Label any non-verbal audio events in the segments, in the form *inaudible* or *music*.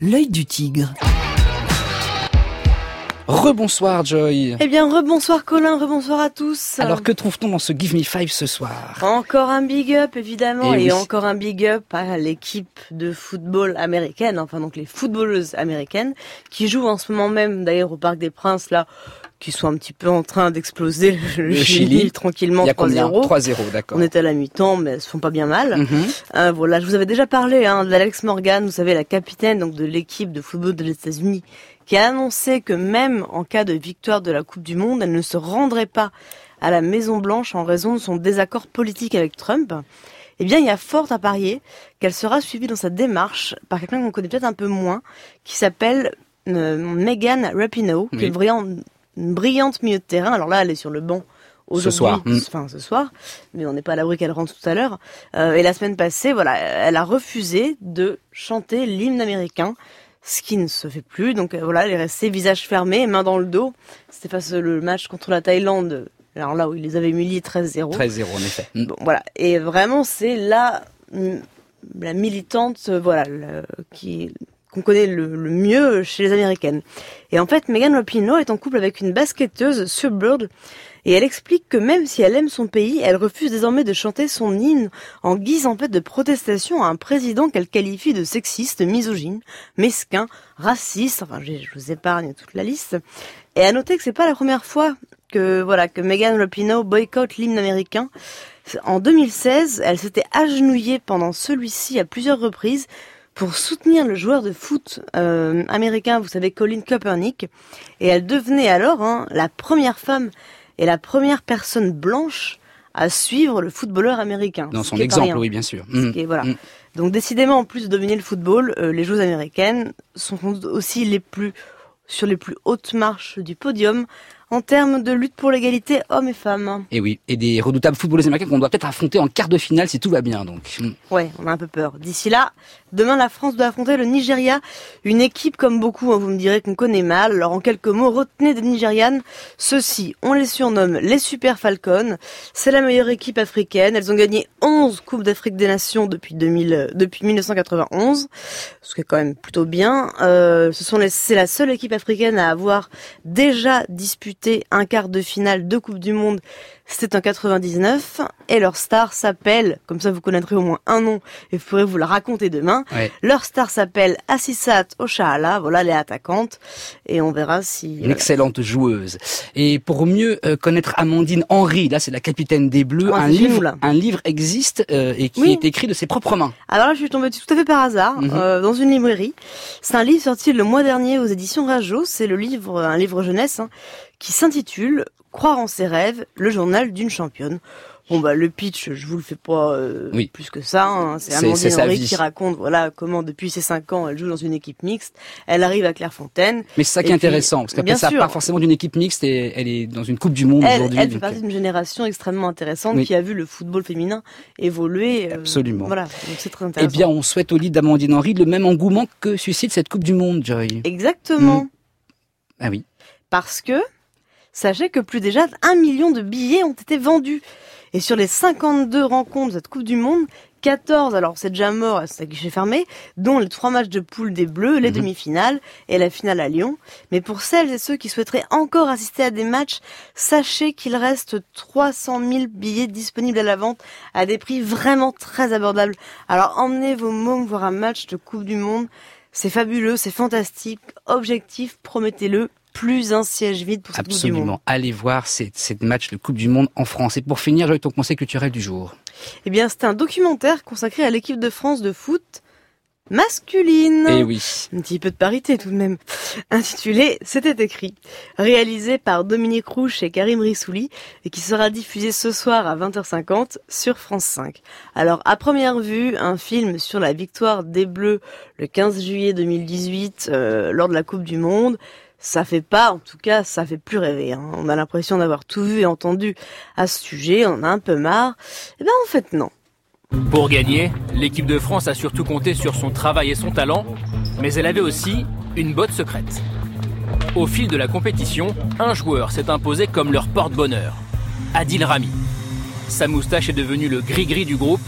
L'œil du tigre. Rebonsoir Joy. Eh bien, rebonsoir Colin, rebonsoir à tous. Alors que trouve-t-on dans ce Give Me Five ce soir? Encore un big up évidemment Eh et, oui. encore un big up à l'équipe de football américaine, enfin donc les footballeuses américaines qui jouent en ce moment même d'ailleurs au Parc des Princes là, qui sont un petit peu en train d'exploser le, Le Chili, Chili. tranquillement Il y a combien 3-0. 3-0, d'accord. On est à la mi-temps, mais elles se font pas bien mal. Mhm. Euh, voilà, je vous avais déjà parlé hein, d'Alex Morgan, vous savez la capitaine donc de l'équipe de football des États-Unis, qui a annoncé que même en cas de victoire de la Coupe du Monde, elle ne se rendrait pas à la Maison Blanche en raison de son désaccord politique avec Trump. Eh bien, il y a fort à parier qu'elle sera suivie dans sa démarche par quelqu'un qu'on connaît peut-être un peu moins, qui s'appelle euh, Megan Rapinoe, qui est une brillante, une brillante milieu de terrain. Alors là, elle est sur le banc aujourd'hui, soir, mm. enfin ce soir, mais on n'est pas à l'abri qu'elle rentre tout à l'heure. Euh, et la semaine passée, voilà, elle a refusé de chanter l'hymne américain, ce qui ne se fait plus. Donc euh, voilà, elle est restée visage fermé, main dans le dos. C'était face au le match contre la Thaïlande, alors là où ils les avaient humiliés 13-0. 13-0 en effet. Mm. Bon, voilà. Et vraiment, c'est la, la militante, voilà, le- qui qu'on connaît le, mieux chez les américaines. Et en fait, Megan Rapinoe est en couple avec une basketteuse, Sue Bird, et elle explique que même si elle aime son pays, elle refuse désormais de chanter son hymne en guise en fait de protestation à un président qu'elle qualifie de sexiste, misogyne, mesquin, raciste. Enfin, je, je vous épargne toute la liste. Et à noter que c'est pas la première fois que voilà que Megan Rapinoe boycotte l'hymne américain. En 2016, elle s'était agenouillée pendant celui-ci à plusieurs reprises pour soutenir le joueur de foot euh, américain, vous savez, Colin Kaepernick, et elle devenait alors hein, la première femme et la première personne blanche à suivre le footballeur américain. Dans son exemple, rien. oui, bien sûr. Mm. est- voilà. Mm. Donc décidément, en plus de dominer le football, euh, les joueuses américaines sont aussi les plus sur les plus hautes marches du podium en termes de lutte pour l'égalité hommes et femmes. Et oui, et des redoutables footballeuses américaines qu'on doit peut-être affronter en quart de finale si tout va bien. Donc. Ouais, on a un peu peur. D'ici là, demain la France doit affronter le Nigeria, une équipe comme beaucoup, hein, vous me direz qu'on connaît mal. Alors en quelques mots, retenez des Nigérianes. Ceux-ci, on les surnomme les Super Falcons. C'est la meilleure équipe africaine. Elles ont gagné 11 Coupes d'Afrique des Nations depuis 2000, euh, depuis 1991, ce qui est quand même plutôt bien. Euh, ce sont c'est la seule équipe africaine à avoir déjà disputé un quart de finale de Coupe du Monde. C'était en 99 et leur star s'appelle, comme ça vous connaîtrez au moins un nom et vous pourrez vous la raconter demain. Ouais. Leur star s'appelle Assisat Oshaala, voilà les attaquantes et on verra si Une excellente joueuse. Et pour mieux euh, connaître Amandine Henry, là c'est la capitaine des Bleus, Ah, un, livre, là. un livre existe euh, et qui Oui. est écrit de ses propres mains. Alors là, je suis tombée tout à fait par hasard, Mhm. euh, dans une librairie. C'est un livre sorti le mois dernier aux éditions Rajo. C'est le livre, un livre jeunesse, hein, qui s'intitule Croire en ses rêves, le journal d'une championne. Bon bah le pitch, je vous le fais pas euh, Oui. plus que ça. hein. C'est Amandine Henry qui raconte voilà comment depuis ses 5 ans elle joue dans une équipe mixte. Elle arrive à Clairefontaine. Mais c'est ça qui est puis, intéressant, parce qu'après ça sûr. part forcément d'une équipe mixte et elle est dans une Coupe du Monde aujourd'hui. elle fait donc, partie d'une génération extrêmement intéressante Oui. qui a vu le football féminin évoluer. euh, Absolument. Voilà, donc c'est très Eh intéressant. bien, on souhaite au lit d'Amandine Henry le même engouement que suscite cette Coupe du Monde, Joy. Exactement. Mm. Ah oui. parce que sachez que plus déjà un million de billets ont été vendus. Et sur les 52 rencontres de cette Coupe du Monde, 14, alors c'est déjà mort, c'est guichet fermé, dont les trois matchs de poule des Bleus, les Mhm. demi-finales et la finale à Lyon. Mais pour celles et ceux qui souhaiteraient encore assister à des matchs, sachez qu'il reste 300 000 billets disponibles à la vente à des prix vraiment très abordables. Alors emmenez vos mômes voir un match de Coupe du Monde. C'est fabuleux, c'est fantastique. Objectif, promettez-le, plus un siège vide pour cette Coupe du Monde. Absolument. Allez voir ces, ces matchs de Coupe du Monde en France. Et pour finir, Joy, ton conseil culturel du jour. Eh bien, c'est un documentaire consacré à l'équipe de France de foot masculine. Eh oui. Un petit peu de parité tout de même. Intitulé C'était écrit. Réalisé par Dominique Rouche et Karim Rissouli et qui sera diffusé ce soir à 20h50 sur France 5. Alors, à première vue, un film sur la victoire des Bleus le 15 juillet 2018 euh, lors de la Coupe du Monde. Ça fait pas, en tout cas, ça fait plus rêver. hein. On a l'impression d'avoir tout vu et entendu à ce sujet. On en a un peu marre. Eh ben, en fait, non. Pour gagner, l'équipe de France a surtout compté sur son travail et son talent, mais elle avait aussi une botte secrète. Au fil de la compétition, un joueur s'est imposé comme leur porte-bonheur, Adil Rami. Sa moustache est devenue le gris-gris du groupe.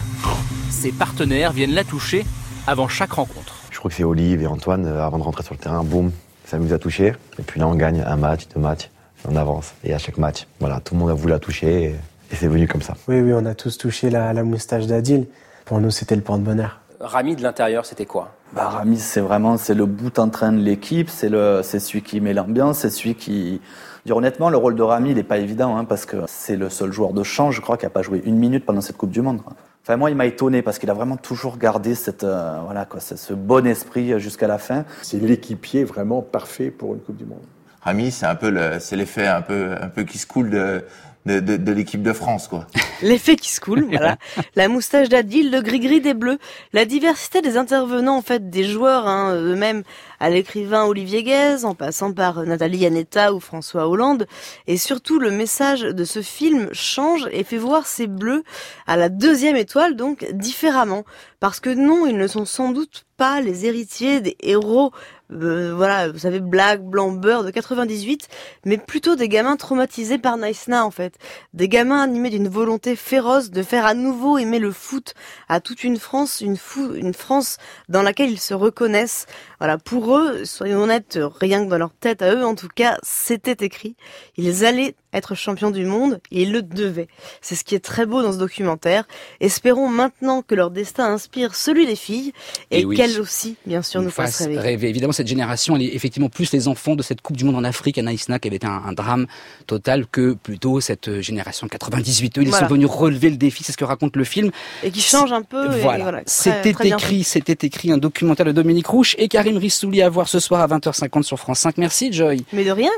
Ses partenaires viennent la toucher avant chaque rencontre. Je crois que c'est Olive et Antoine, euh, avant de rentrer sur le terrain, boum, ça nous a touché. Et puis là, on gagne un match, deux matchs, on avance. Et à chaque match, voilà, tout le monde a voulu la toucher et, et c'est venu comme ça. Oui, oui, on a tous touché la, la moustache d'Adil. Pour nous, c'était le porte-bonheur. Rami de l'intérieur, c'était quoi? Bah, Rami, c'est vraiment c'est le bout en train de l'équipe, c'est le c'est celui qui met l'ambiance, c'est celui qui. Dire honnêtement, le rôle de Rami, il n'est pas évident hein, parce que c'est le seul joueur de champ, je crois, qui a pas joué une minute pendant cette Coupe du Monde. Enfin, moi, il m'a étonné parce qu'il a vraiment toujours gardé cette euh, voilà quoi, ce, ce bon esprit jusqu'à la fin. C'est l'équipier vraiment parfait pour une Coupe du Monde. Rami, c'est un peu le, l'effet un peu un peu qui se coule de de, de, de l'équipe de France, quoi. *laughs* L'effet qui se coule, voilà. *laughs* La moustache d'Adil, le gris-gris des Bleus, la diversité des intervenants, en fait, des joueurs hein, eux-mêmes, à l'écrivain Olivier Guèze, en passant par Nathalie Yanetta ou François Hollande, et surtout le message de ce film change et fait voir ces Bleus à la deuxième étoile, donc différemment, parce que non, ils ne sont sans doute pas les héritiers des héros euh, voilà, vous savez, black, blanc, beurre de 98, mais plutôt des gamins traumatisés par Naïsna en fait. Des gamins animés d'une volonté féroce de faire à nouveau aimer le foot à toute une France, une, fou, une France dans laquelle ils se reconnaissent. Voilà, pour eux, soyons honnêtes, rien que dans leur tête à eux, en tout cas, c'était écrit. Ils allaient être champions du monde et ils le devaient. C'est ce qui est très beau dans ce documentaire. Espérons maintenant que leur destin inspire celui des filles et, Et oui. qu'elles aussi, bien sûr, nous fassent rêver. rêver. Évidemment, cette génération, elle est effectivement plus les enfants de cette Coupe du Monde en Afrique à Naïsna, qui avait été un, un drame total, que plutôt cette euh, génération 98. Eux, ils Voilà. sont venus relever le défi, c'est ce que raconte le film. Et qui change un peu. Voilà, c'était écrit, c'était écrit un documentaire de Dominique Rouche et Karim Rissouli à voir ce soir à 20h50 sur France 5. Merci Joy. Mais de rien.